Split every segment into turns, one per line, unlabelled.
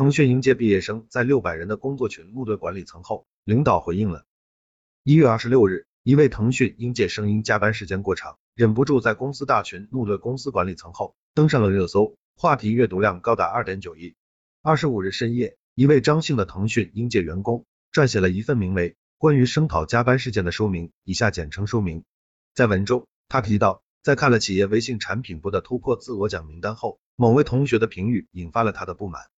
腾讯应届毕业生在六百人的工作群怒对管理层后，领导回应了。一月二十六日，一位腾讯应届生因加班时间过长，忍不住在公司大群怒对公司管理层后，登上了热搜，话题阅读量高达二点九亿。二十五日深夜，一位张姓的腾讯应届员工撰写了一份名为《关于声讨加班事件的说明》，以下简称说明。在文中，他提到，在看了企业微信产品部的突破自我奖名单后，某位同学的评语引发了他的不满。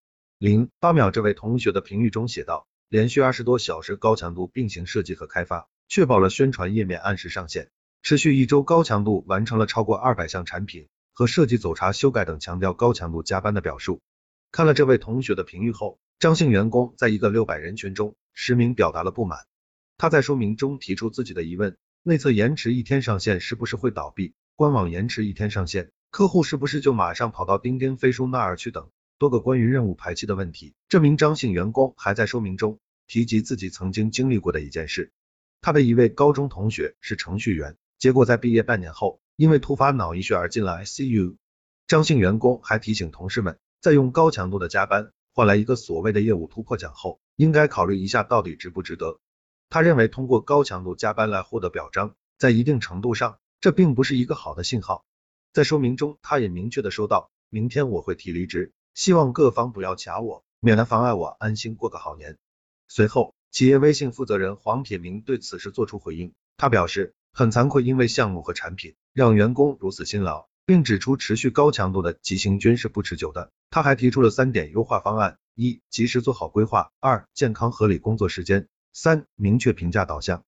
零八秒，这位同学的评语中写道。连续二十多小时高强度并行设计和开发，确保了宣传页面按时上线。持续一周高强度完成了超过二百项产品和设计走查修改等，强调高强度加班的表述。看了这位同学的评语后，张姓员工在一个六百人群中实名表达了不满。他在说明中提出自己的疑问：内测延迟一天上线是不是会倒闭？官网延迟一天上线，客户是不是就马上跑到钉钉、飞书那儿去等？多个关于任务排期的问题。这名张姓员工还在说明中提及自己曾经经历过的一件事。他的一位高中同学是程序员，结果在毕业半年后，因为突发脑溢血而进了 ICU。张姓员工还提醒同事们，在用高强度的加班换来一个所谓的业务突破奖后，应该考虑一下到底值不值得。他认为通过高强度加班来获得表彰，在一定程度上，这并不是一个好的信号。在说明中，他也明确的说道，明天我会提离职。希望各方不要卡我，免得妨碍我安心过个好年。随后，企业微信负责人黄铁明对此事作出回应，他表示很惭愧，因为项目和产品让员工如此辛劳，并指出持续高强度的急行军是不持久的。他还提出了三点优化方案：一、及时做好规划；二、健康合理工作时间；三、明确评价导向。